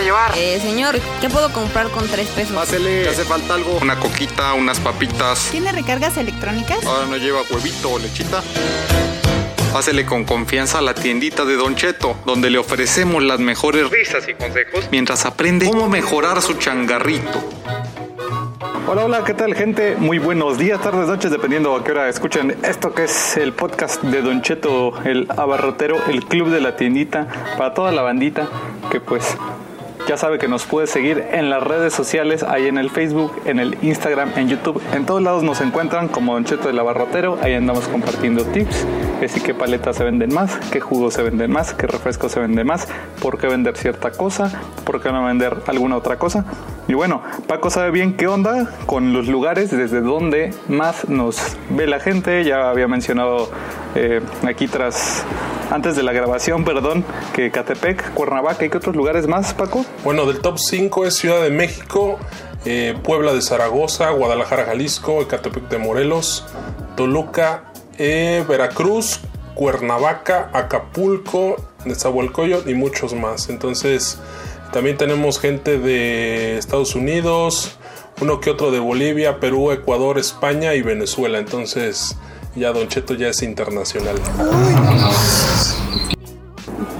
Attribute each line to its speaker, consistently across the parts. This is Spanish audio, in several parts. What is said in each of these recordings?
Speaker 1: para llevar?
Speaker 2: Eh, señor, ¿qué puedo comprar con tres pesos?
Speaker 1: Pásele, ¿te hace falta algo? Una coquita, unas papitas.
Speaker 3: ¿Tiene recargas electrónicas?
Speaker 1: Ahora no lleva huevito o lechita. Pásele con confianza a la tiendita de Don Cheto, donde le ofrecemos las mejores risas y consejos mientras aprende cómo mejorar su changarrito. Hola, hola, ¿qué tal gente? Muy buenos días, tardes, noches, dependiendo a qué hora escuchen esto que es el podcast de Don Cheto, el abarrotero, el club de la tiendita, para toda la bandita que pues ya sabe que nos puede seguir en las redes sociales, ahí en el Facebook, en el Instagram, en YouTube. En todos lados nos encuentran como Don Cheto del Abarrotero. Ahí andamos compartiendo tips. Decir, qué paletas se venden más, qué jugos se venden más, qué refrescos se venden más, por qué vender cierta cosa, por qué no vender alguna otra cosa. Y bueno, Paco sabe bien qué onda con los lugares desde donde más nos ve la gente. Ya había mencionado eh, aquí tras, antes de la grabación, perdón, que Catepec, Cuernavaca y qué otros lugares más, Paco.
Speaker 4: Bueno, del top 5 es Ciudad de México, eh, Puebla de Zaragoza, Guadalajara, Jalisco, Ecatepec de Morelos, Toluca, eh, Veracruz, Cuernavaca, Acapulco, Nezahualcóyotl y muchos más. Entonces, también tenemos gente de Estados Unidos, uno que otro de Bolivia, Perú, Ecuador, España y Venezuela. Entonces, ya Don Cheto ya es internacional.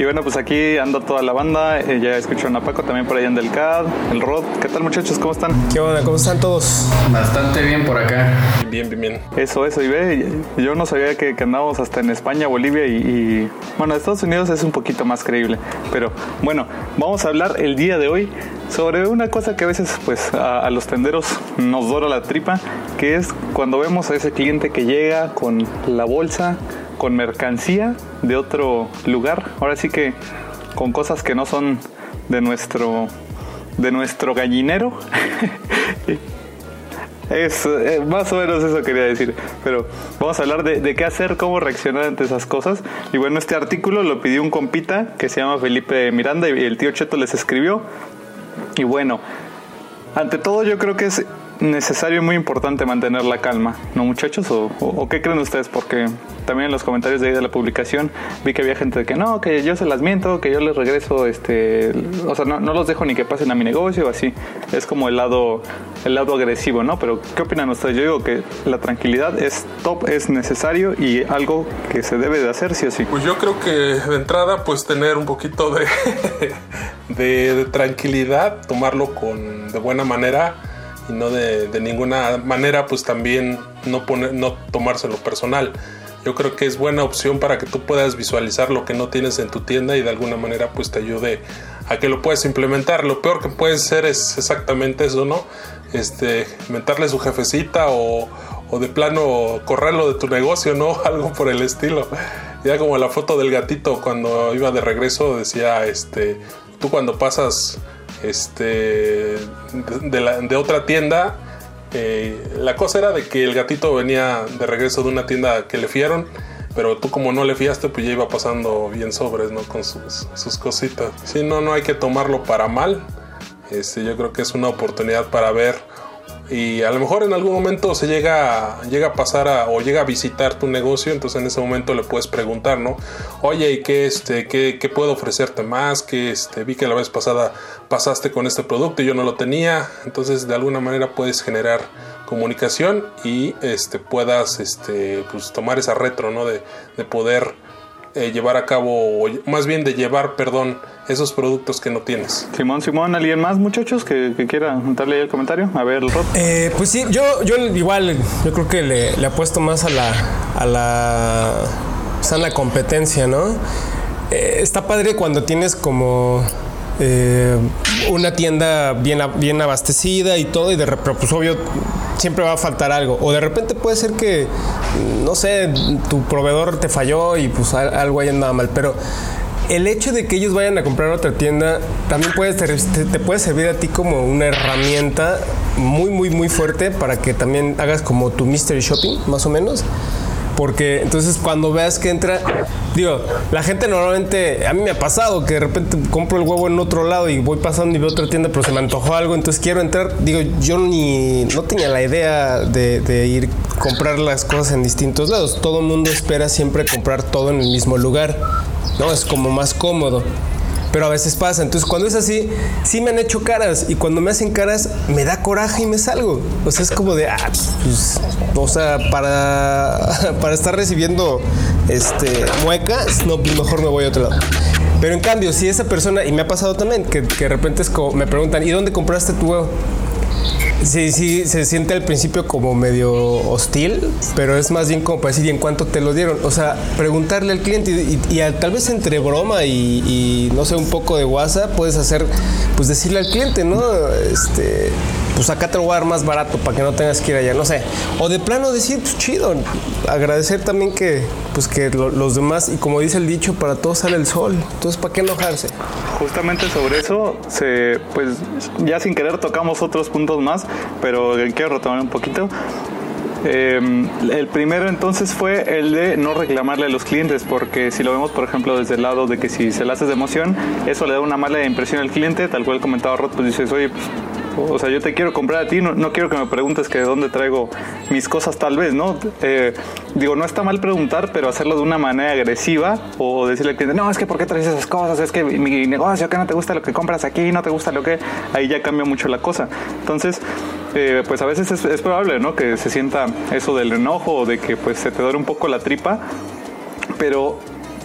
Speaker 1: Y bueno, pues aquí anda toda la banda. Eh, ya escucharon a Paco también por ahí en del CAD, el Rod. ¿Qué tal, muchachos? ¿Cómo están?
Speaker 5: ¿Qué onda? ¿Cómo están todos?
Speaker 6: Bastante bien por acá.
Speaker 4: Bien, bien, bien.
Speaker 1: Eso, eso. Y ve, yo no sabía que, que andábamos hasta en España, Bolivia y, y, Bueno, Estados Unidos es un poquito más creíble. Pero bueno, vamos a hablar el día de hoy sobre una cosa que a veces pues a, a los tenderos nos dora la tripa, que es cuando vemos a ese cliente que llega con la bolsa con mercancía de otro lugar. Ahora sí que con cosas que no son de nuestro de nuestro gallinero. es eh, más o menos eso quería decir. Pero vamos a hablar de, de, qué hacer, cómo reaccionar ante esas cosas. Y bueno, este artículo lo pidió un compita que se llama Felipe Miranda y el tío Cheto les escribió. Y bueno, ante todo yo creo que es necesario y muy importante mantener la calma, ¿no muchachos? ¿O, qué creen ustedes? Porque también en los comentarios de ahí de la publicación vi que había gente de que no, que yo se las miento, que yo les regreso, este, o sea, no, no los dejo ni que pasen a mi negocio, así. Es como el lado, el lado agresivo, ¿no? Pero ¿qué opinan ustedes? Yo digo que la tranquilidad es top, es necesario y algo que se debe de hacer sí o sí.
Speaker 4: Pues yo creo que de entrada, pues tener un poquito de, de, de tranquilidad, tomarlo con de buena manera y no de, de, ninguna manera pues también no, poner, no tomárselo personal. Yo creo que es buena opción para que tú puedas visualizar lo que no tienes en tu tienda y de alguna manera pues te ayude a que lo puedas implementar. Lo peor que puede ser es exactamente eso, ¿no? Este, inventarle su jefecita o, o de plano correrlo de tu negocio, ¿no? Algo por el estilo. Ya como la foto del gatito cuando iba de regreso decía, este, tú cuando pasas este, de, la, de otra tienda. Eh, la cosa era de que el gatito venía de regreso de una tienda que le fiaron, pero tú como no le fiaste, pues ya iba pasando bien sobres, ¿no? Con sus, sus cositas. Si no, no hay que tomarlo para mal. Este, yo creo que es una oportunidad para ver y a lo mejor en algún momento se llega, llega a pasar a, o llega a visitar tu negocio, entonces en ese momento le puedes preguntar, ¿no? Oye, ¿y qué, este, qué, puedo ofrecerte más? Que este, vi que la vez pasada pasaste con este producto y yo no lo tenía, entonces de alguna manera puedes generar comunicación y este, puedas este, pues, tomar esa retro, ¿no? De, de poder eh, llevar a cabo, o más bien de llevar, perdón, esos productos que no tienes.
Speaker 1: Simón, Simón, ¿alguien más, muchachos, que, que quiera darle ahí el comentario? A ver, Rod.
Speaker 5: Eh, pues sí, yo, yo igual, yo creo que le, le apuesto más a la, a la sana competencia, ¿no? Eh, está padre cuando tienes como eh, una tienda bien, bien abastecida y todo, y de repente, pues obvio, siempre va a faltar algo. O de repente puede ser que, no sé, tu proveedor te falló y pues algo ahí andaba mal, pero el hecho de que ellos vayan a comprar otra tienda también puede te, te, puede servir a ti como una herramienta muy, muy, muy fuerte para que también hagas como tu mystery shopping, más o menos. Porque entonces cuando veas que entra, digo, la gente normalmente, a mí me ha pasado que de repente compro el huevo en otro lado y voy pasando y veo otra tienda, pero se me antojó algo, entonces quiero entrar. Digo, yo ni, no tenía la idea de, de ir comprar las cosas en distintos lados. Todo el mundo espera siempre comprar todo en el mismo lugar, ¿no? Es como más cómodo. pero a veces pasa. Entonces, cuando es así, sí me han hecho caras y cuando me hacen caras, me da coraje y me salgo. O sea, es como de, ah, pues, o sea, para, para estar recibiendo este, muecas, no, pues mejor me voy a otro lado. Pero en cambio, si esa persona, y me ha pasado también, que, que de repente es como, me preguntan, ¿y dónde compraste tu huevo? Sí, sí, se siente al principio como medio hostil, pero es más bien como para decir, ¿y en cuánto te lo dieron? O sea, preguntarle al cliente y, tal vez entre broma y, y, no sé, un poco de WhatsApp, puedes hacer, pues decirle al cliente, ¿no? Este, pues acá te lo voy a dar más barato para que no tengas que ir allá, no sé. O de plano decir, pues chido, agradecer también que, pues que los demás, y como dice el dicho, para todos sale el sol. Entonces, ¿para qué enojarse?
Speaker 1: Justamente sobre eso, se, pues ya sin querer tocamos otros puntos más, pero quiero retomar un poquito. Em, el primero entonces fue el de no reclamarle a los clientes, porque si lo vemos, por ejemplo, desde el lado de que si se le hace de emoción, eso le da una mala impresión al cliente, tal cual comentaba Rod, pues dices, oye, pues o sea, yo te quiero comprar a ti, no, quiero que me preguntes que de dónde traigo mis cosas tal vez, ¿no? Eh, digo, no está mal preguntar, pero hacerlo de una manera agresiva o decirle al cliente, no, es que ¿por qué traes esas cosas? Es que mi negocio, que no te gusta lo que compras aquí, no te gusta lo que... Ahí ya cambia mucho la cosa. Entonces, eh, pues a veces es, es, probable, ¿no? Que se sienta eso del enojo o de que pues se te duele un poco la tripa, pero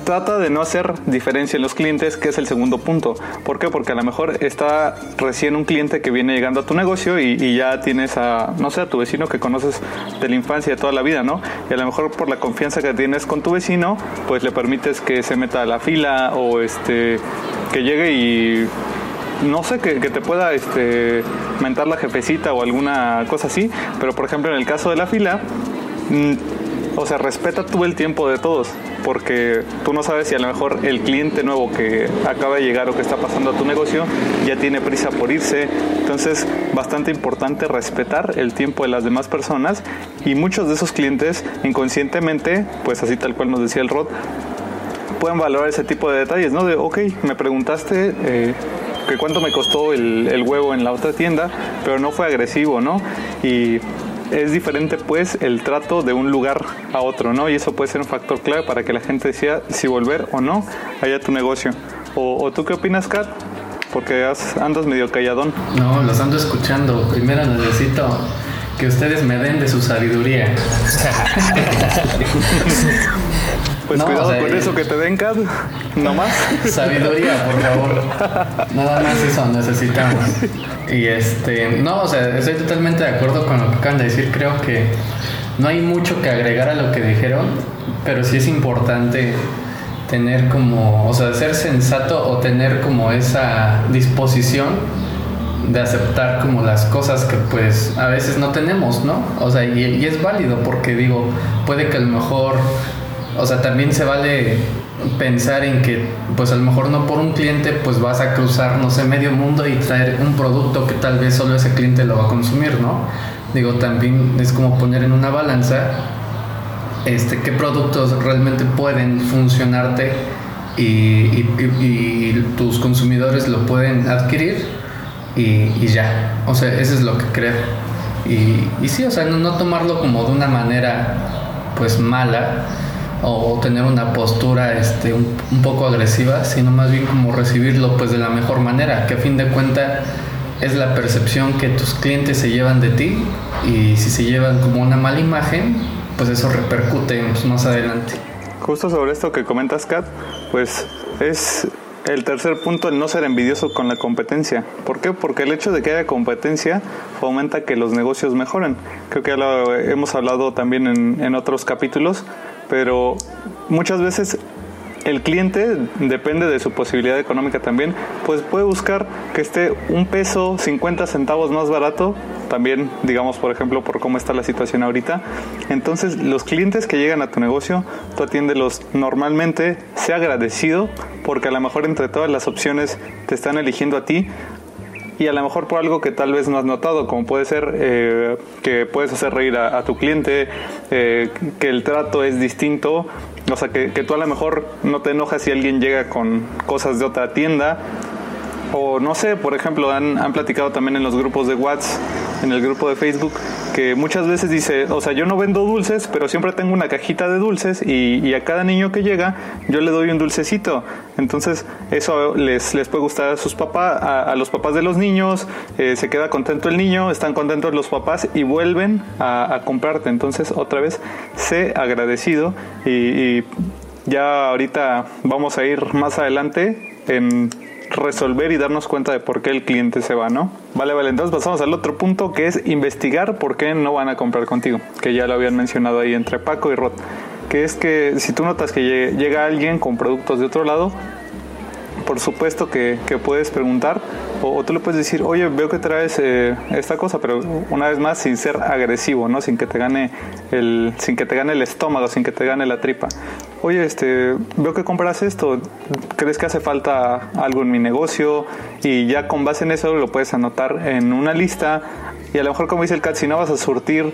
Speaker 1: trata de no hacer diferencia en los clientes, que es el segundo punto. ¿Por qué? Porque a lo mejor está recién un cliente que viene llegando a tu negocio y, ya tienes a, no sé, a tu vecino que conoces de la infancia, de toda la vida, ¿no? Y a lo mejor por la confianza que tienes con tu vecino, pues le permites que se meta a la fila o este, que llegue y no sé, que, te pueda este, mentar la jefecita o alguna cosa así, pero por ejemplo en el caso de la fila, mm, o sea, respeta tú el tiempo de todos porque tú no sabes si a lo mejor el cliente nuevo que acaba de llegar o que está pasando a tu negocio ya tiene prisa por irse. Entonces, bastante importante respetar el tiempo de las demás personas y muchos de esos clientes inconscientemente, pues así tal cual nos decía el Rod, pueden valorar ese tipo de detalles, ¿no? De, ok, me preguntaste eh, que cuánto me costó el, el, huevo en la otra tienda, pero no fue agresivo, ¿no? Y es diferente pues el trato de un lugar a otro, ¿no? Y eso puede ser un factor clave para que la gente decida si volver o no allá a tu negocio. ¿O, tú qué opinas, Kat? Porque andas medio calladón.
Speaker 6: No, los ando escuchando. Primero necesito que ustedes me den de su sabiduría.
Speaker 1: Pues cuidado con eso que te den, Kat. No más.
Speaker 6: Sabiduría, por favor. Nada más eso necesitamos. Y este, no, o sea, estoy totalmente de acuerdo con lo que acaban de decir. Creo que no hay mucho que agregar a lo que dijeron, pero sí es importante tener como, o sea, ser sensato o tener como esa disposición de aceptar como las cosas que pues a veces no tenemos, ¿no? O sea, y, y es válido porque digo, puede que a lo mejor, o sea, también se vale pensar en que pues a lo mejor no por un cliente pues vas a cruzar no sé medio mundo y traer un producto que tal vez solo ese cliente lo va a consumir no digo también es como poner en una balanza este qué productos realmente pueden funcionarte y, tus consumidores lo pueden adquirir y, ya. O sea eso es lo que creo. Y, sí o sea no tomarlo como de una manera pues mala o tener una postura este, un, poco agresiva, sino más bien como recibirlo pues de la mejor manera, que a fin de cuentas es la percepción que tus clientes se llevan de ti y si se llevan como una mala imagen, pues eso repercute pues, más adelante.
Speaker 1: Justo sobre esto que comentas, Kat, pues es el tercer punto, el no ser envidioso con la competencia. ¿Por qué? Porque el hecho de que haya competencia fomenta que los negocios mejoren. Creo que ya lo hemos hablado también en, en otros capítulos, pero muchas veces el cliente, depende de su posibilidad económica también, pues puede buscar que esté un peso 50 centavos más barato, también digamos por ejemplo por cómo está la situación ahorita. Entonces los clientes que llegan a tu negocio, tú atiéndelos normalmente, sea agradecido, porque a lo mejor entre todas las opciones te están eligiendo a ti, y a lo mejor por algo que tal vez no has notado, como puede ser eh, que puedes hacer reír a, tu cliente, eh, que el trato es distinto, o sea, que, tú a lo mejor no te enojas si alguien llega con cosas de otra tienda, o no sé, por ejemplo, han, han platicado también en los grupos de WhatsApp, en el grupo de Facebook, que muchas veces dice, o sea, yo no vendo dulces, pero siempre tengo una cajita de dulces y, a cada niño que llega yo le doy un dulcecito. Entonces eso les, les puede gustar a sus papás, a, los papás de los niños, eh, se queda contento el niño, están contentos los papás y vuelven a, a comprarte. Entonces otra vez, sé agradecido y, y ya ahorita vamos a ir más adelante en resolver y darnos cuenta de por qué el cliente se va, ¿no? Vale, vale, entonces pasamos al otro punto que es investigar por qué no van a comprar contigo, que ya lo habían mencionado ahí entre Paco y Rod, que es que si tú notas que lle- llega alguien con productos de otro lado, por supuesto que, que puedes preguntar o, o tú le puedes decir, oye, veo que traes eh, esta cosa, pero una vez más sin ser agresivo, ¿no? Sin que te gane el, sin que te gane el estómago, sin que te gane la tripa. Oye, este, veo que compras esto, ¿crees que hace falta algo en mi negocio? Y ya con base en eso lo puedes anotar en una lista y a lo mejor como dice el Cat, si no vas a surtir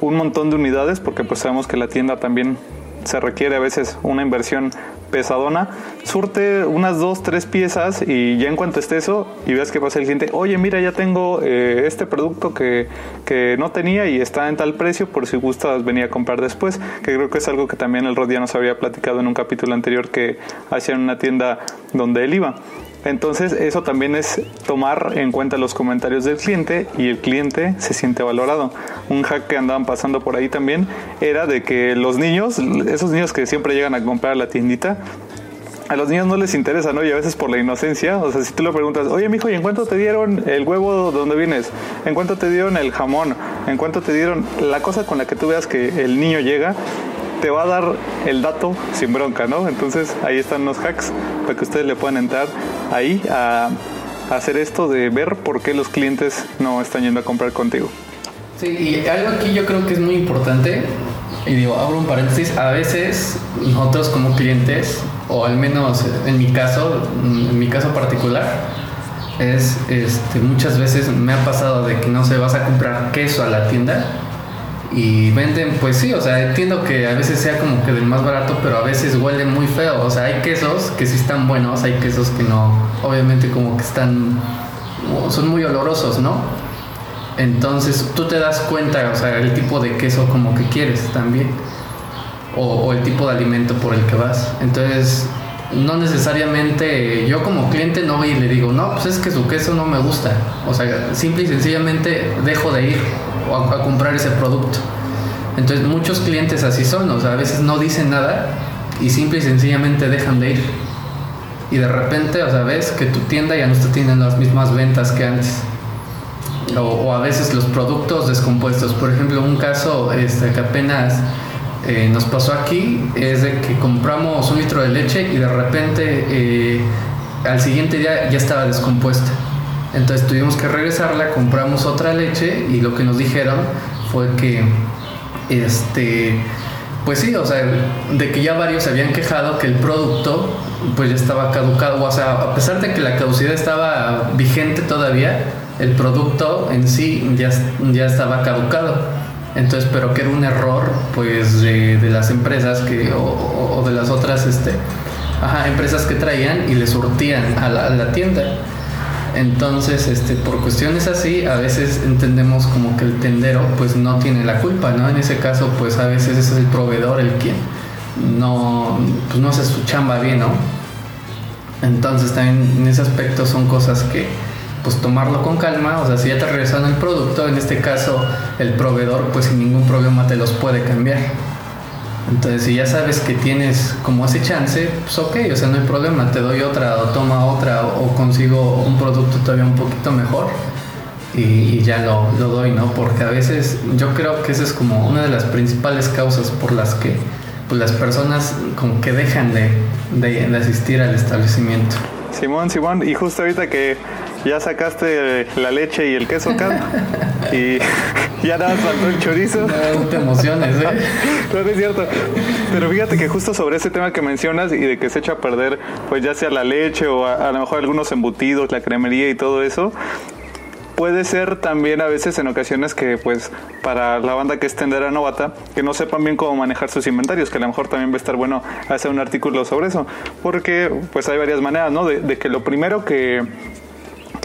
Speaker 1: un montón de unidades, porque pues sabemos que la tienda también se requiere a veces una inversión pesadona, surte unas dos, tres piezas y ya en cuanto esté eso y veas que pasa el cliente, oye mira ya tengo eh, este producto que, que no tenía y está en tal precio por si gustas venir a comprar después, que creo que es algo que también el Rod ya nos había platicado en un capítulo anterior que hacía en una tienda donde él iba. Entonces eso también es tomar en cuenta los comentarios del cliente y el cliente se siente valorado. Un hack que andaban pasando por ahí también era de que los niños, esos niños que siempre llegan a comprar la tiendita, a los niños no les interesa, ¿no? Y a veces por la inocencia, o sea, si tú le preguntas, oye, mijo, ¿y en cuánto te dieron el huevo donde vienes? ¿En cuánto te dieron el jamón? ¿En cuánto te dieron la cosa con la que tú veas que el niño llega? Te va a dar el dato sin bronca, ¿no? Entonces ahí están los hacks para que ustedes le puedan entrar ahí a, hacer esto de ver por qué los clientes no están yendo a comprar contigo.
Speaker 6: Sí, y algo aquí yo creo que es muy importante, y digo, abro un paréntesis, a veces nosotros como clientes, o al menos en mi caso, en mi caso particular, es este, muchas veces me ha pasado de que no se vas a comprar queso a la tienda y venden, pues sí, o sea, entiendo que a veces sea como que del más barato, pero a veces huele muy feo. O sea, hay quesos que sí están buenos, hay quesos que no, obviamente como que están, son muy olorosos, ¿no? Entonces tú te das cuenta, o sea, el tipo de queso como que quieres también, o, o el tipo de alimento por el que vas. Entonces, no necesariamente yo como cliente no voy y le digo, no, pues es que su queso no me gusta. O sea, simple y sencillamente dejo de ir a, a comprar ese producto. Entonces, muchos clientes así son, o sea, a veces no dicen nada y simple y sencillamente dejan de ir. Y de repente, o sea, ves que tu tienda ya no está teniendo las mismas ventas que antes. O, o a veces los productos descompuestos. Por ejemplo, un caso este, que apenas eh, nos pasó aquí es de que compramos un litro de leche y de repente eh, al siguiente día ya estaba descompuesta. Entonces tuvimos que regresarla, compramos otra leche y lo que nos dijeron fue que este pues sí, o sea, de que ya varios se habían quejado que el producto pues ya estaba caducado, o sea, a pesar de que la caducidad estaba vigente todavía, el producto en sí ya, ya estaba caducado. Entonces, pero que era un error pues de, las empresas que, o, o, de las otras este, empresas que traían y le surtían a la, a la tienda. Entonces, este, por cuestiones así, a veces entendemos como que el tendero pues no tiene la culpa, ¿no? En ese caso, pues a veces es el proveedor el quien no, pues no hace su chamba bien, ¿no? Entonces también en ese aspecto son cosas que pues tomarlo con calma, o sea, si ya te regresaron el producto, en este caso el proveedor pues sin ningún problema te los puede cambiar. Entonces, si ya sabes que tienes como ese chance, pues ok, o sea, no hay problema, te doy otra o toma otra o consigo un producto todavía un poquito mejor y, ya lo, doy, ¿no? Porque a veces yo creo que esa es como una de las principales causas por las que pues, las personas como que dejan de, de, de asistir al establecimiento.
Speaker 1: Simón, Simón, y justo ahorita que ya sacaste la leche y el queso acá y ya nada más faltó el chorizo.
Speaker 6: No, te emociones, ¿eh?
Speaker 1: no, no es cierto. Pero fíjate que justo sobre ese tema que mencionas y de que se echa a perder, pues ya sea la leche o a, a lo mejor algunos embutidos, la cremería y todo eso, puede ser también a veces en ocasiones que pues para la banda que es tendera novata que no sepan bien cómo manejar sus inventarios que a lo mejor también va a estar bueno hacer un artículo sobre eso porque pues hay varias maneras no de, de que lo primero que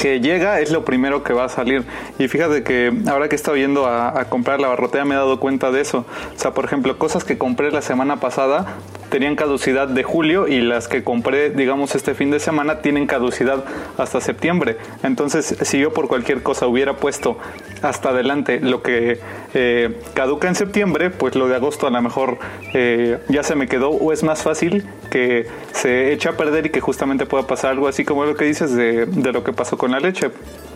Speaker 1: que llega es lo primero que va a salir. Y fíjate que ahora que he estado yendo a, a comprar la barrotea me he dado cuenta de eso. O sea, por ejemplo, cosas que compré la semana pasada tenían caducidad de julio y las que compré, digamos, este fin de semana tienen caducidad hasta septiembre. Entonces, si yo por cualquier cosa hubiera puesto hasta adelante lo que eh, caduca en septiembre, pues lo de agosto a lo mejor eh, ya se me quedó o es más fácil que se eche a perder y que justamente pueda pasar algo así como lo que dices de, de lo que pasó con la leche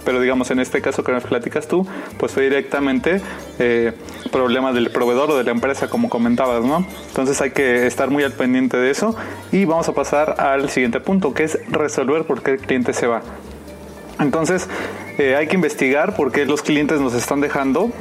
Speaker 1: pero digamos en este caso que nos platicas tú, pues fue directamente eh, problema del proveedor o de la empresa, como comentabas, ¿no? Entonces hay que estar muy al pendiente de eso y vamos a pasar al siguiente punto, que es resolver por qué el cliente se va. Entonces eh, hay que investigar por qué los clientes nos están dejando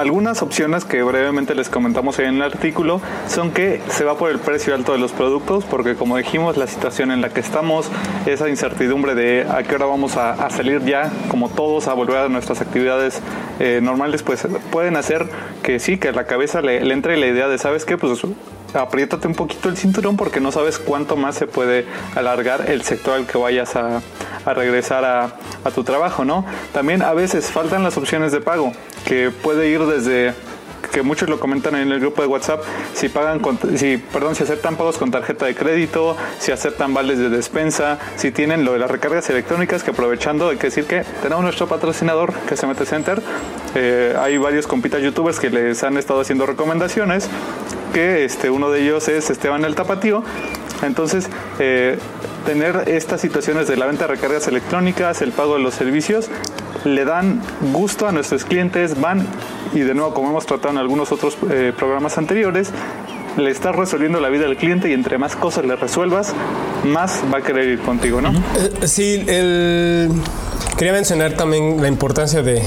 Speaker 1: algunas opciones que brevemente les comentamos en el artículo son que se va por el precio alto de los productos, porque como dijimos, la situación en la que estamos, esa incertidumbre de a qué hora vamos a, salir ya, como todos, a volver a nuestras actividades eh, normales, pues pueden hacer que sí, que a la cabeza le, le entre la idea de, ¿sabes qué? Pues apriétate un poquito el cinturón porque no sabes cuánto más se puede alargar el sector al que vayas a, regresar a, a, tu trabajo, ¿no? También a veces faltan las opciones de pago, que puede ir desde que muchos lo comentan en el grupo de WhatsApp, si pagan con, si, perdón, si aceptan pagos con tarjeta de crédito, si aceptan vales de despensa, si tienen lo de las recargas electrónicas, que aprovechando hay que decir que tenemos nuestro patrocinador que se mete Center, eh, hay varios compitas youtubers que les han estado haciendo recomendaciones, que este, uno de ellos es Esteban el Tapatío, entonces, eh, tener estas situaciones de la venta de recargas electrónicas, el pago de los servicios, le dan gusto a nuestros clientes, van y de nuevo, como hemos tratado en algunos otros eh, programas anteriores, le estás resolviendo la vida al cliente y entre más cosas le resuelvas, más va a querer ir contigo, ¿no?
Speaker 5: Eh, sí, el... quería mencionar también la importancia de,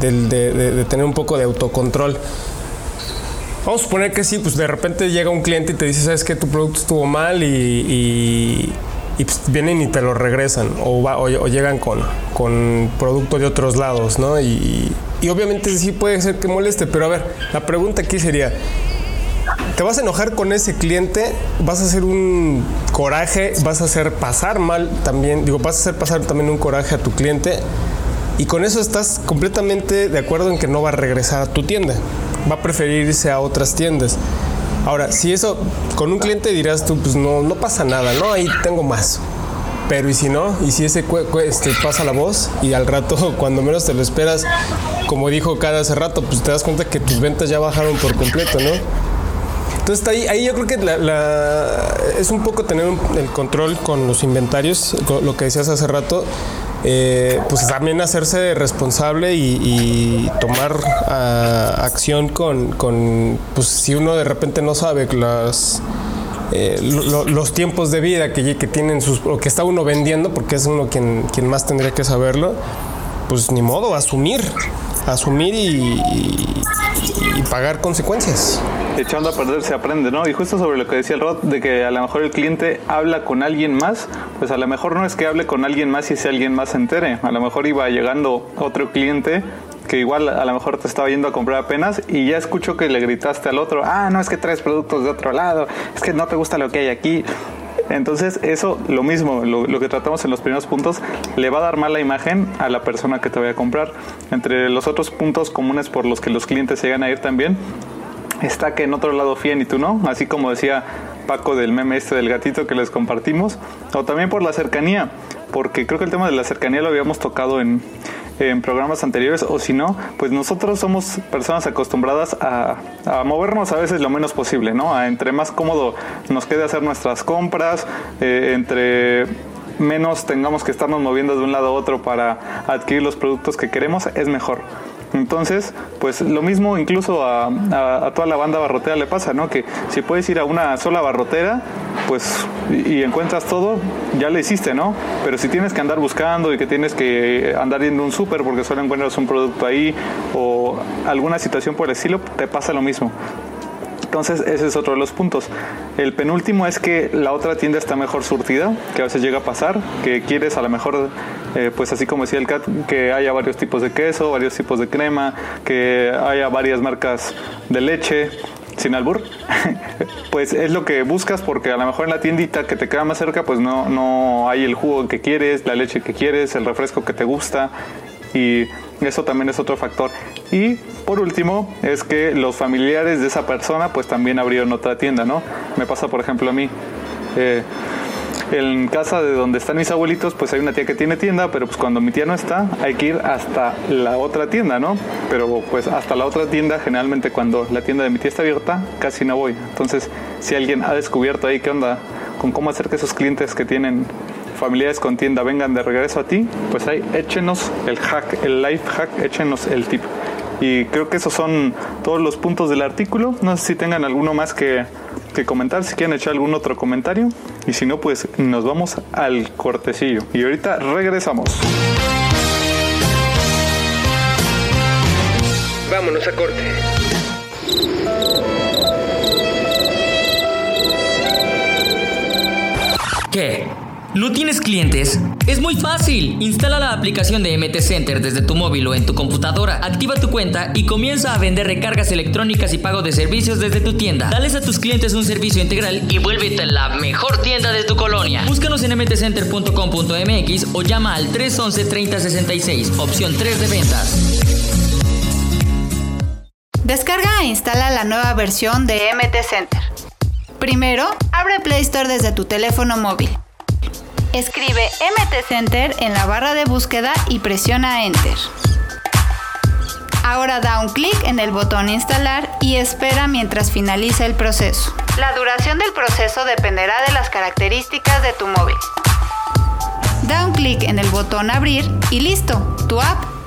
Speaker 5: tener un poco de autocontrol. Vamos a suponer que sí, pues de repente llega un cliente y te dice, sabes que tu producto estuvo mal y pues vienen y te lo regresan o, o, llegan con, con producto de otros lados, ¿no? Y, y obviamente sí puede ser que moleste, pero a ver, la pregunta aquí sería, ¿te vas a enojar con ese cliente? ¿Vas a hacer un coraje? ¿Vas a hacer pasar mal también? Digo, ¿vas a hacer pasar también un coraje a tu cliente? Y con eso estás completamente de acuerdo en que no va a regresar a tu tienda. Va a preferir irse a otras tiendas. Ahora, si eso con un cliente dirás tú, pues no, no pasa nada, ¿no? Ahí tengo más. Pero y si no, y si ese este, pasa la voz y al rato, cuando menos te lo esperas, como dijo cada hace rato, pues te das cuenta que tus ventas ya bajaron por completo, ¿no? Entonces ahí, ahí yo creo que es un poco tener el control con los inventarios, lo que decías hace rato, eh, pues también hacerse responsable y, tomar ah, acción con, con, pues si uno de repente no sabe las eh, los tiempos de vida que, que, tienen sus, o que está uno vendiendo, porque es uno quien, quien más tendría que saberlo, pues ni modo, asumir, asumir y, y, pagar consecuencias.
Speaker 1: Echando a perder se aprende, ¿no? Y justo sobre lo que decía el Rod, de que a lo mejor el cliente habla con alguien más, pues a lo mejor no es que hable con alguien más y ese alguien más se entere, a lo mejor iba llegando otro cliente que igual a lo mejor te estaba yendo a comprar apenas y ya escucho que le gritaste al otro, ah, no, es que traes productos de otro lado, es que no te gusta lo que hay aquí. Entonces eso, lo mismo, lo, que tratamos en los primeros puntos, le va a dar mala imagen a la persona que te vaya a comprar. Entre los otros puntos comunes por los que los clientes llegan a ir también, está que en otro lado fíen y tú no, así como decía Paco del meme este del gatito que les compartimos, o también por la cercanía, porque creo que el tema de la cercanía lo habíamos tocado en, en programas anteriores o si no, pues nosotros somos personas acostumbradas a, movernos a veces lo menos posible, ¿no? A entre más cómodo nos quede hacer nuestras compras, eh, entre menos tengamos que estarnos moviendo de un lado a otro para adquirir los productos que queremos, es mejor. Entonces, pues lo mismo incluso a, toda la banda barrotera le pasa, ¿no? Que si puedes ir a una sola barrotera, pues y, encuentras todo, ya le hiciste, ¿no? Pero si tienes que andar buscando y que tienes que andar yendo un súper porque solo encuentras un producto ahí o alguna situación por el estilo, te pasa lo mismo. Entonces ese es otro de los puntos. El penúltimo es que la otra tienda está mejor surtida, que a veces llega a pasar, que quieres a lo mejor, eh, pues así como decía el CAT, que haya varios tipos de queso, varios tipos de crema, que haya varias marcas de leche, sin albur, pues es lo que buscas porque a lo mejor en la tiendita que te queda más cerca pues no, no hay el jugo que quieres, la leche que quieres, el refresco que te gusta y eso también es otro factor. Y por último es que los familiares de esa persona pues también abrieron otra tienda, ¿no? Me pasa por ejemplo a mí. Eh, en casa de donde están mis abuelitos, pues hay una tía que tiene tienda, pero pues cuando mi tía no está, hay que ir hasta la otra tienda, ¿no? Pero pues hasta la otra tienda, generalmente cuando la tienda de mi tía está abierta, casi no voy. Entonces, si alguien ha descubierto ahí qué onda con cómo hacer que esos clientes que tienen familiares con tienda vengan de regreso a ti, pues ahí échenos el hack, el life hack, échenos el tip. Y creo que esos son todos los puntos del artículo. No sé si tengan alguno más que, que comentar, si quieren echar algún otro comentario. Y si no, pues nos vamos al cortecillo. Y ahorita regresamos.
Speaker 7: Vámonos a corte.
Speaker 8: ¿Qué? ¿No tienes clientes? Es muy fácil. Instala la aplicación de MT Center desde tu móvil o en tu computadora, activa tu cuenta y comienza a vender recargas electrónicas y pago de servicios desde tu tienda. Dales a tus clientes un servicio integral y vuélvete la mejor tienda de tu colonia. Búscanos en mtcenter.com.mx o llama al 311-3066, opción 3 de ventas.
Speaker 3: Descarga e instala la nueva versión de MT Center. Primero, abre Play Store desde tu teléfono móvil. Escribe MT Center en la barra de búsqueda y presiona Enter. Ahora da un clic en el botón Instalar y espera mientras finaliza el proceso. La duración del proceso dependerá de las características de tu móvil. Da un clic en el botón Abrir y listo, tu app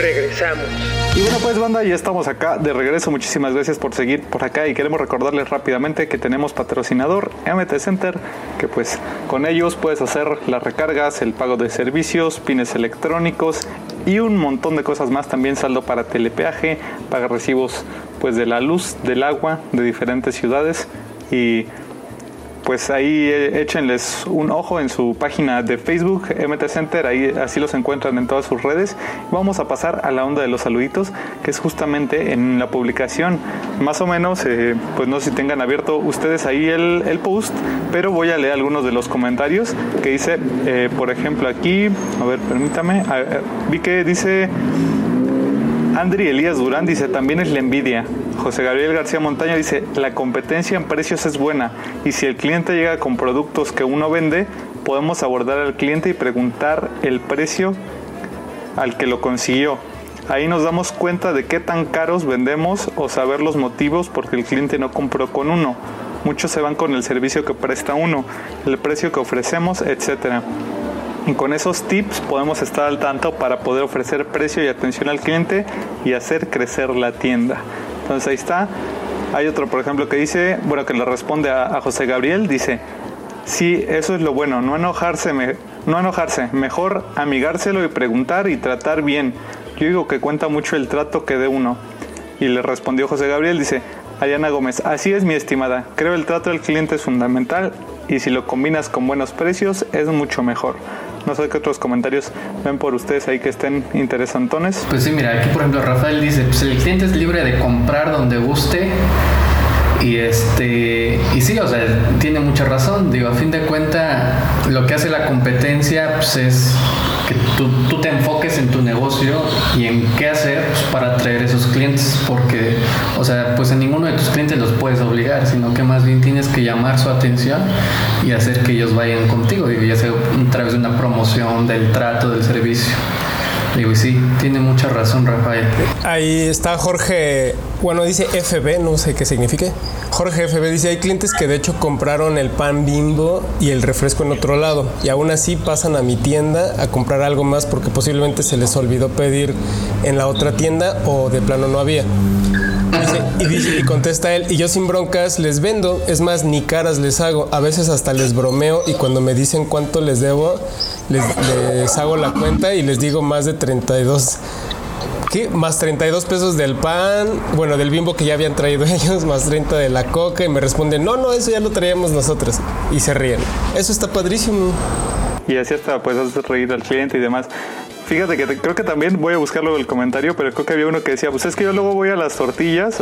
Speaker 7: Regresamos.
Speaker 1: Y bueno, pues banda, ya estamos acá de regreso. Muchísimas gracias por seguir por acá y queremos recordarles rápidamente que tenemos patrocinador MT Center, que pues con ellos puedes hacer las recargas, el pago de servicios, pines electrónicos y un montón de cosas más. También saldo para telepeaje, paga recibos pues de la luz, del agua de diferentes ciudades y pues ahí eh, échenles un ojo en su página de Facebook, MT Center, ahí así los encuentran en todas sus redes. Vamos a pasar a la onda de los saluditos, que es justamente en la publicación. Más o menos, eh, pues no sé si tengan abierto ustedes ahí el, post, pero voy a leer algunos de los comentarios que dice, eh, por ejemplo, aquí, a ver, permítame, a, vi que dice... Andri Elías Durán dice, también es la envidia. José Gabriel García Montaño dice, la competencia en precios es buena y si el cliente llega con productos que uno vende, podemos abordar al cliente y preguntar el precio al que lo consiguió. Ahí nos damos cuenta de qué tan caros vendemos o saber los motivos porque el cliente no compró con uno. Muchos se van con el servicio que presta uno, el precio que ofrecemos, etcétera. Con esos tips podemos estar al tanto para poder ofrecer precio y atención al cliente y hacer crecer la tienda. Entonces ahí está. Hay otro, por ejemplo, que dice, bueno, que le responde a, José Gabriel, dice, sí, eso es lo bueno, no enojarse, no enojarse, mejor amigárselo y preguntar y tratar bien. Yo digo que cuenta mucho el trato que dé uno. Y le respondió José Gabriel, dice, Ariana Gómez, así es mi estimada, creo el trato del cliente es fundamental y si lo combinas con buenos precios es mucho mejor. No sé qué otros comentarios ven por ustedes ahí que estén interesantones.
Speaker 6: Pues sí, mira, aquí por ejemplo Rafael dice, pues el cliente es libre de comprar donde guste. Y este y sí, o sea, tiene mucha razón. Digo, a fin de cuentas, lo que hace la competencia pues, es que tú, te enfoques en tu negocio y en qué hacer pues, para atraer esos clientes. Porque, o sea, pues a ninguno de tus clientes los puedes obligar, sino que más bien tienes que llamar su atención y hacer que ellos vayan contigo. Digo, ya sea a través de una promoción, del trato, del servicio. Y sí, tiene mucha razón Rafael.
Speaker 5: Ahí está Jorge, bueno, dice FB, no sé qué signifique. Jorge FB dice, hay clientes que de hecho compraron el pan bimbo y el refresco en otro lado y aún así pasan a mi tienda a comprar algo más porque posiblemente se les olvidó pedir en la otra tienda o de plano no había. Y, contesta él, y yo sin broncas les vendo, es más, ni caras les hago, a veces hasta les bromeo y cuando me dicen cuánto les debo, les, hago la cuenta y les digo más de 32 ¿Qué? Más 32 pesos del pan, bueno, del bimbo que ya habían traído ellos, más 30 de la coca y me responden, no, no, eso ya lo traíamos nosotros. Y se ríen. Eso está padrísimo.
Speaker 1: Y así hasta pues hacer reír al cliente y demás. Fíjate que creo que también voy a buscarlo el comentario, pero creo que había uno que decía, pues es que yo luego voy a las tortillas,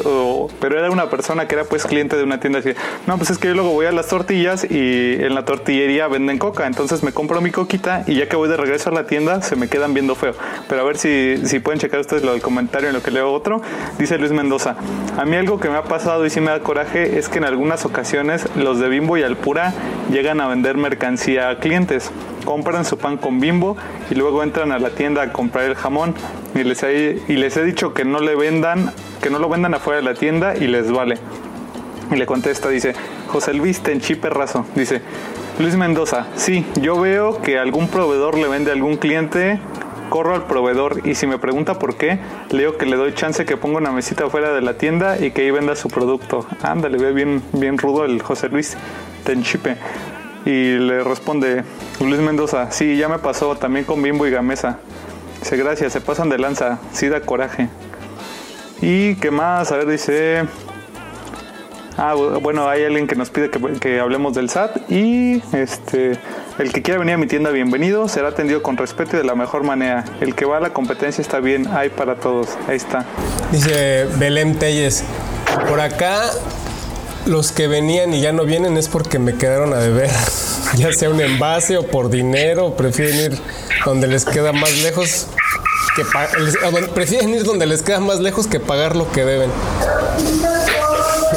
Speaker 1: pero era una persona que era pues cliente de una tienda así, no, pues es que yo luego voy a las tortillas y en la tortillería venden coca, entonces me compro mi coquita y ya que voy de regreso a la tienda se me quedan viendo feo. Pero a ver si, si pueden checar ustedes lo del comentario en lo que leo otro. Dice Luis Mendoza, a mí algo que me ha pasado y sí me da coraje es que en algunas ocasiones los de Bimbo y Alpura llegan a vender mercancía a clientes compran su pan con bimbo y luego entran a la tienda a comprar el jamón y les he, y les he dicho que no le vendan, que no lo vendan afuera de la tienda y les vale. Y le contesta, dice, José Luis Tenchi Perrazo, dice, Luis Mendoza, sí, yo veo que algún proveedor le vende a algún cliente, corro al proveedor y si me pregunta por qué, leo que le doy chance que ponga una mesita afuera de la tienda y que ahí venda su producto. Ándale, ve bien, bien rudo el José Luis Tenchipe. Y le responde Luis Mendoza, sí, ya me pasó también con Bimbo y Gamesa. Dice, gracias, se pasan de lanza, sí da coraje. Y qué más, a ver, dice... Ah, bueno, hay alguien que nos pide que, hablemos del SAT y este el que quiera venir a mi tienda, bienvenido, será atendido con respeto y de la mejor manera. El que va a la competencia está bien, hay para todos. Ahí está.
Speaker 5: Dice Belém Telles, por acá los que venían y ya no vienen es porque me quedaron a deber. Ya sea un envase o por dinero, prefieren ir donde les queda más lejos que prefieren ir donde les queda más lejos que pagar lo que deben.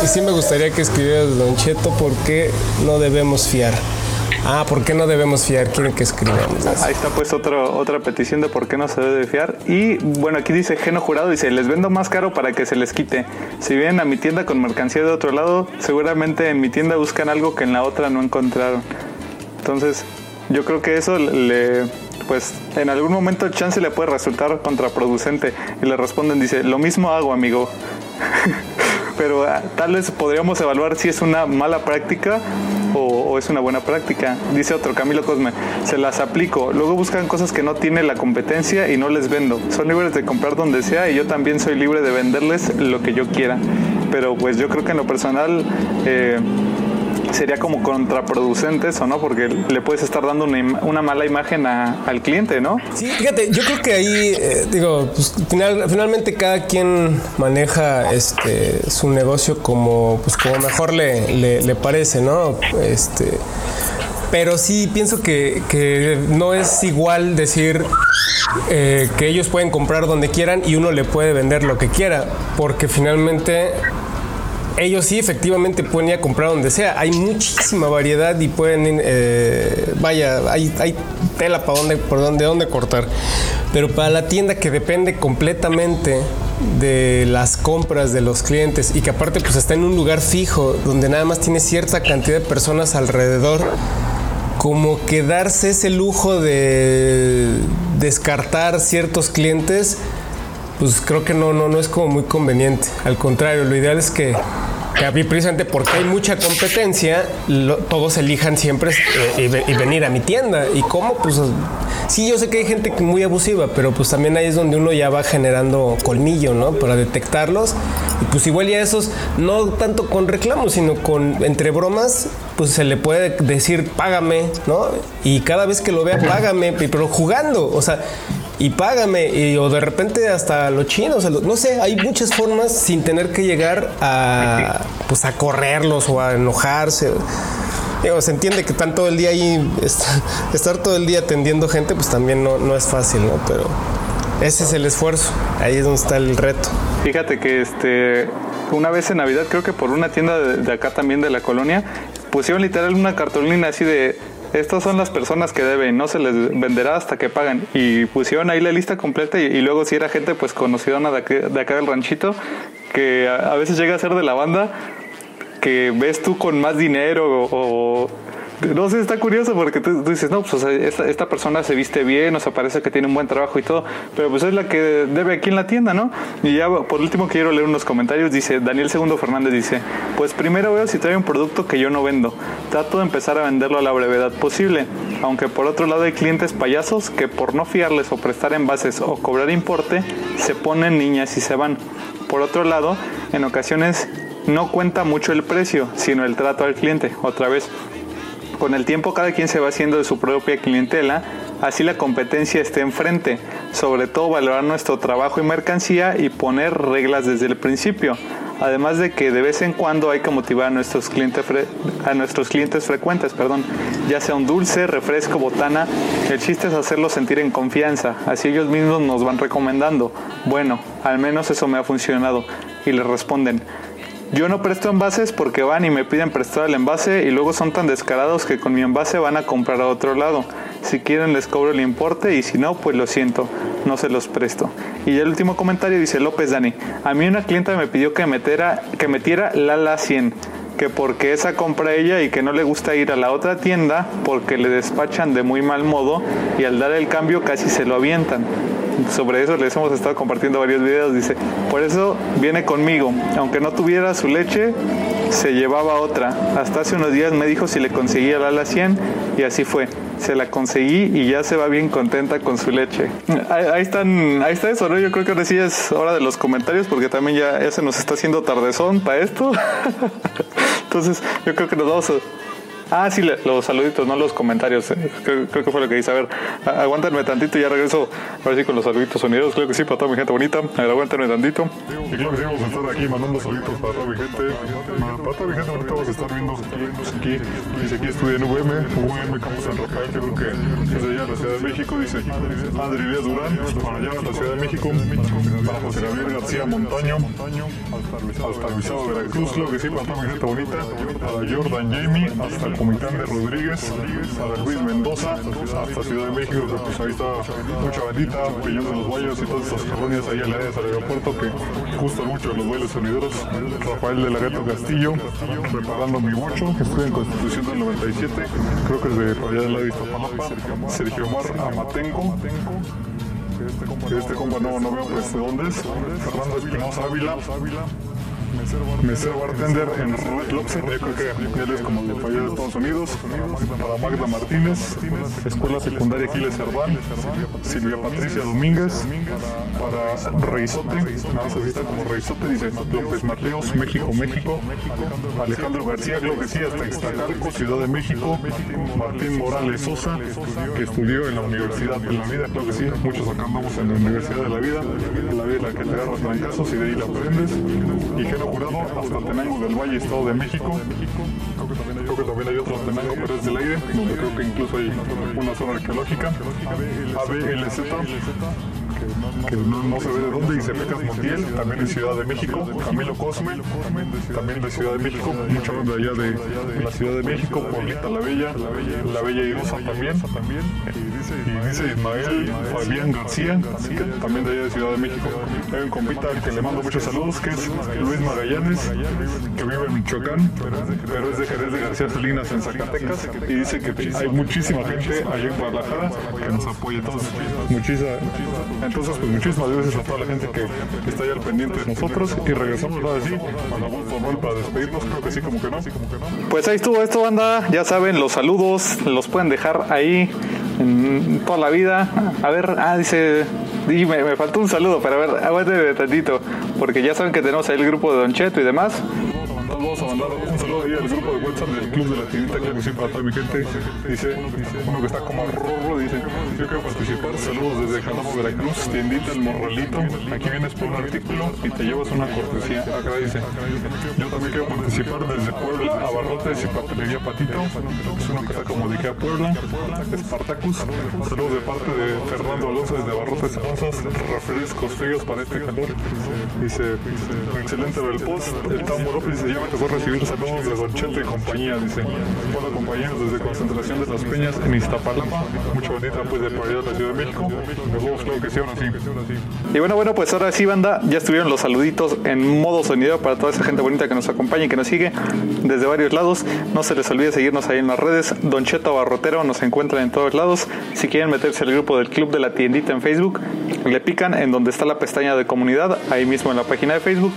Speaker 5: Y sí me gustaría que escribieras, Don Cheto, por qué no debemos fiar. Ah, ¿por qué no debemos fiar? Quieren que escribamos.
Speaker 1: Ahí está pues otro, otra petición de por qué no se debe fiar. Y bueno, aquí dice Geno Jurado, dice, les vendo más caro para que se les quite. Si vienen a mi tienda con mercancía de otro lado, seguramente en mi tienda buscan algo que en la otra no encontraron. Entonces, yo creo que eso le, pues en algún momento el chance le puede resultar contraproducente. Y le responden, dice, lo mismo hago, amigo. Pero ah, tal vez podríamos evaluar si es una mala práctica o, es una buena práctica. Dice otro, Camilo Cosme, se las aplico. Luego buscan cosas que no tiene la competencia y no les vendo. Son libres de comprar donde sea y yo también soy libre de venderles lo que yo quiera. Pero pues yo creo que en lo personal... Eh, sería como contraproducente eso, ¿no? Porque le puedes estar dando una, mala imagen al cliente, ¿no?
Speaker 5: Sí, fíjate, yo creo que ahí, eh, digo, pues, finalmente cada quien maneja este su negocio como, pues, mejor le, le, parece, ¿no? Este, pero sí pienso que, que no es igual decir eh, que ellos pueden comprar donde quieran y uno le puede vender lo que quiera, porque finalmente ellos sí efectivamente pueden ir a comprar donde sea. Hay muchísima variedad y pueden, eh, vaya, hay, tela para dónde, por dónde, dónde cortar. Pero para la tienda que depende completamente de las compras de los clientes y que aparte pues está en un lugar fijo donde nada más tiene cierta cantidad de personas alrededor, como que darse ese lujo de descartar ciertos clientes pues creo que no, no, no es como muy conveniente. Al contrario, lo ideal es que, que precisamente porque hay mucha competencia, todos elijan siempre eh, y, venir a mi tienda. ¿Y cómo? Pues sí, yo sé que hay gente muy abusiva, pero pues también ahí es donde uno ya va generando colmillo, ¿no? Para detectarlos. Y pues igual ya esos, no tanto con reclamos, sino con entre bromas, pues se le puede decir págame, ¿no? Y cada vez que lo vea, págame, pero jugando. O sea, y págame, y, o de repente hasta los chinos, no sé, hay muchas formas sin tener que llegar a, pues a correrlos o a enojarse. Digo, se entiende que están todo el día ahí, estar todo el día atendiendo gente, pues también no, no es fácil, ¿no? Pero ese es el esfuerzo, ahí es donde está el reto.
Speaker 1: Fíjate que este, una vez en Navidad, creo que por una tienda de, de acá también de la colonia, pusieron literal una cartulina así de estas son las personas que deben, no se les venderá hasta que pagan. Y pusieron ahí la lista completa y, luego si era gente pues conocidona de, de acá del ranchito, que a, veces llega a ser de la banda, que ves tú con más dinero o- no sé, está curioso porque tú, dices, no, pues esta, esta persona se viste bien, o sea, parece que tiene un buen trabajo y todo, pero pues es la que debe aquí en la tienda, ¿no? Y ya por último quiero leer unos comentarios, dice Daniel Segundo Fernández, dice, pues primero veo si trae un producto que yo no vendo, trato de empezar a venderlo a la brevedad posible, aunque por otro lado hay clientes payasos que por no fiarles o prestar envases o cobrar importe, se ponen niñas y se van. Por otro lado, en ocasiones no cuenta mucho el precio, sino el trato al cliente, otra vez. Con el tiempo cada quien se va haciendo de su propia clientela, así la competencia esté enfrente. Sobre todo valorar nuestro trabajo y mercancía y poner reglas desde el principio. Además de que de vez en cuando hay que motivar a nuestros clientes, a nuestros clientes frecuentes, perdón, ya sea un dulce, refresco, botana. El chiste es hacerlos sentir en confianza, así ellos mismos nos van recomendando. Bueno, al menos eso me ha funcionado. Y les responden, yo no presto envases porque van y me piden prestar el envase y luego son tan descarados que con mi envase van a comprar a otro lado. Si quieren les cobro el importe y si no, pues lo siento, no se los presto. Y el último comentario dice López Dani, a mí una clienta me pidió que metiera, que metiera Lala 100, que porque esa compra ella y que no le gusta ir a la otra tienda porque le despachan de muy mal modo y al dar el cambio casi se lo avientan sobre eso les hemos estado compartiendo varios videos. Dice, por eso viene conmigo. Aunque no tuviera su leche, se llevaba otra. Hasta hace unos días me dijo si le conseguía la ala 100 y así fue. Se la conseguí y ya se va bien contenta con su leche. Ahí, ahí están, ahí está eso, ¿no? Yo creo que ahora sí es hora de los comentarios porque también ya, ya se nos está haciendo tardezón para esto. Entonces, yo creo que nos vamos a, Ah, sí, los saluditos, no los comentarios. eh. Creo, creo que fue lo que dice. A ver, a- aguántenme tantito y ya regreso. Ahora sí con los saluditos sonidos. Creo que sí, para toda mi gente bonita. A ver, aguántenme tantito.
Speaker 7: Y claro que sí, vamos a estar aquí mandando saluditos para toda mi gente. Para toda mi gente, ahorita vamos a estar viendo aquí. Dice aquí estudia en UM, UM Campus San Rafael, creo que es de allá de la Ciudad de México. Dice Adri Durán, para allá de la Ciudad de México. Para José Gabriel García Montaño, hasta Luisado Veracruz, claro que sí, para toda mi gente bonita. Para Jordan Jamie, hasta el Comitán Rodríguez. Para Luis Mendoza, hasta Ciudad de México, que pues ahí está mucha bandita, Peñón de los Guayos y todas esas colonias ahí al aeropuerto que gustan mucho los bailes sonideros. Rafael de la Gato Castillo, preparando mi bocho, que estudia en Constitución del 97, creo que es de allá del lado de Iztapalapa. Sergio Omar Amatenco, este compa no, no veo pues de dónde es. Fernando Espinosa Ávila. Mesero bartender en Red Lobster, yo creo que él es como de allá de Estados Unidos. Para Magda Martínez, Escuela Secundaria Aquiles Cerdán, Silvia Patricia Domínguez, para Reizote, nada más ahorita como Reizote, dice López Mateos, México, México, Alejandro García, creo que sí, hasta Iztacalco, Ciudad de México, Martín Morales Sosa, que estudió en la Universidad de la Vida, creo que sí, muchos acá andamos en la Universidad de la Vida, la vida en la que te agarras trancazos y de ahí la aprendes, y Geno Jurado, hasta Tenango del Valle, Estado de México, creo que también hay otro Tenango, pero es del aire, donde creo que incluso hay una zona arqueológica, ABLZ, que no, no se ve de dónde, dice Pecas Montiel, también en Ciudad de México, Camilo Cosme, también de Ciudad de México, mucha banda allá de, de la Ciudad de México, Paulita la Bella, la Bella Irosa también, y dice Ismael Fabián García, también de allá de Ciudad de México. Hay un compita al que le mando muchos saludos, que es Luis Magallanes, que vive en Michoacán, pero es de Jerez de García Salinas en Zacatecas, y dice que hay muchísima gente allá en Guadalajara que nos apoya. Entonces, muchísima, entonces, pues muchísimas gracias a toda la gente que está ahí al pendiente de nosotros, y regresamos ahora sí a la voz formal para despedirnos, creo que sí, como que no.
Speaker 1: Pues ahí estuvo esto, banda. Ya saben, los saludos los pueden dejar ahí en toda la vida. A ver, ah, dice. y me, faltó un saludo, pero a ver, aguántenme tantito. Porque ya saben que tenemos ahí el grupo de Don Cheto y demás.
Speaker 7: Vamos a mandar un saludo ahí al grupo de WhatsApp del Club de la claro que sí, para mi gente. Dice, uno que está como rorro, dice, yo quiero participar, saludos desde Jalapa, Veracruz, tiendita El Morralito, aquí vienes por un artículo y te llevas una cortesía, acá dice, yo también quiero participar desde Puebla, Abarrotes y Papelería Patito, es uno que está como de Ikea Puebla, Spartacus, saludos de parte de Fernando Alonso desde Abarrotes Alonso, refrescos fríos para este calor, dice, excelente el post, el López dice, ya tocó recibir saludos de Don y compañía, dice. Hola compañeros, desde Concentración de las Peñas en Iztapalapa. Mucha bonita pues de allá de la Ciudad de México.
Speaker 1: Y bueno, bueno, pues ahora sí, banda, ya estuvieron los saluditos en modo sonido para toda esa gente bonita que nos acompaña y que nos sigue desde varios lados. No se les olvide seguirnos ahí en las redes. Don Cheto Barrotero nos encuentran en todos lados. Si quieren meterse al grupo del Club de la Tiendita en Facebook, le pican en donde está la pestaña de comunidad, ahí mismo en la página de Facebook,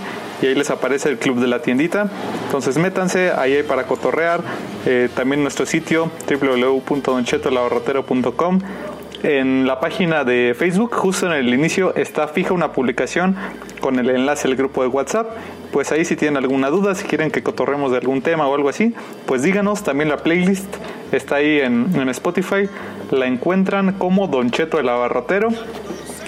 Speaker 1: y ahí les aparece el Club de la Tiendita. Entonces métanse, ahí hay para cotorrear. Eh, también nuestro sitio www.donchetolabarrotero.com en la página de Facebook, justo en el inicio, está fija una publicación con el enlace al grupo de WhatsApp. Pues ahí si tienen alguna duda, si quieren que cotorremos de algún tema o algo así, pues díganos. También la playlist está ahí en, Spotify. La encuentran como Don Cheto el Abarrotero.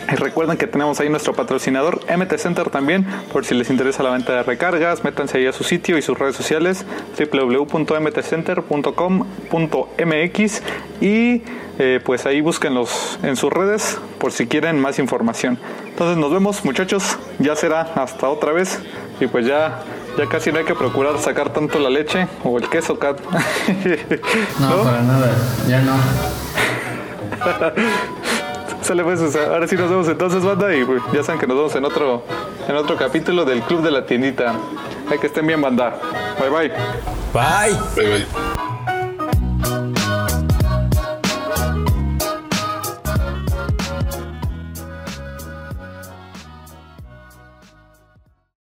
Speaker 1: Y recuerden que tenemos ahí nuestro patrocinador MT Center también, por si les interesa la venta de recargas, métanse ahí a su sitio y sus redes sociales www.mtcenter.com.mx y eh, pues ahí búsquenlos en sus redes por si quieren más información. Entonces nos vemos muchachos, ya será hasta otra vez y pues ya ya casi no hay que procurar sacar tanto la leche o el queso, Cat.
Speaker 6: No, para nada, ya no.
Speaker 1: Sale pues, o sea, ahora sí nos vemos entonces, banda, y pues, ya saben que nos vemos en otro, en otro capítulo del Club de la Tiendita. Hay que estén bien, banda. Bye bye.
Speaker 5: Bye.
Speaker 4: Bye, bye.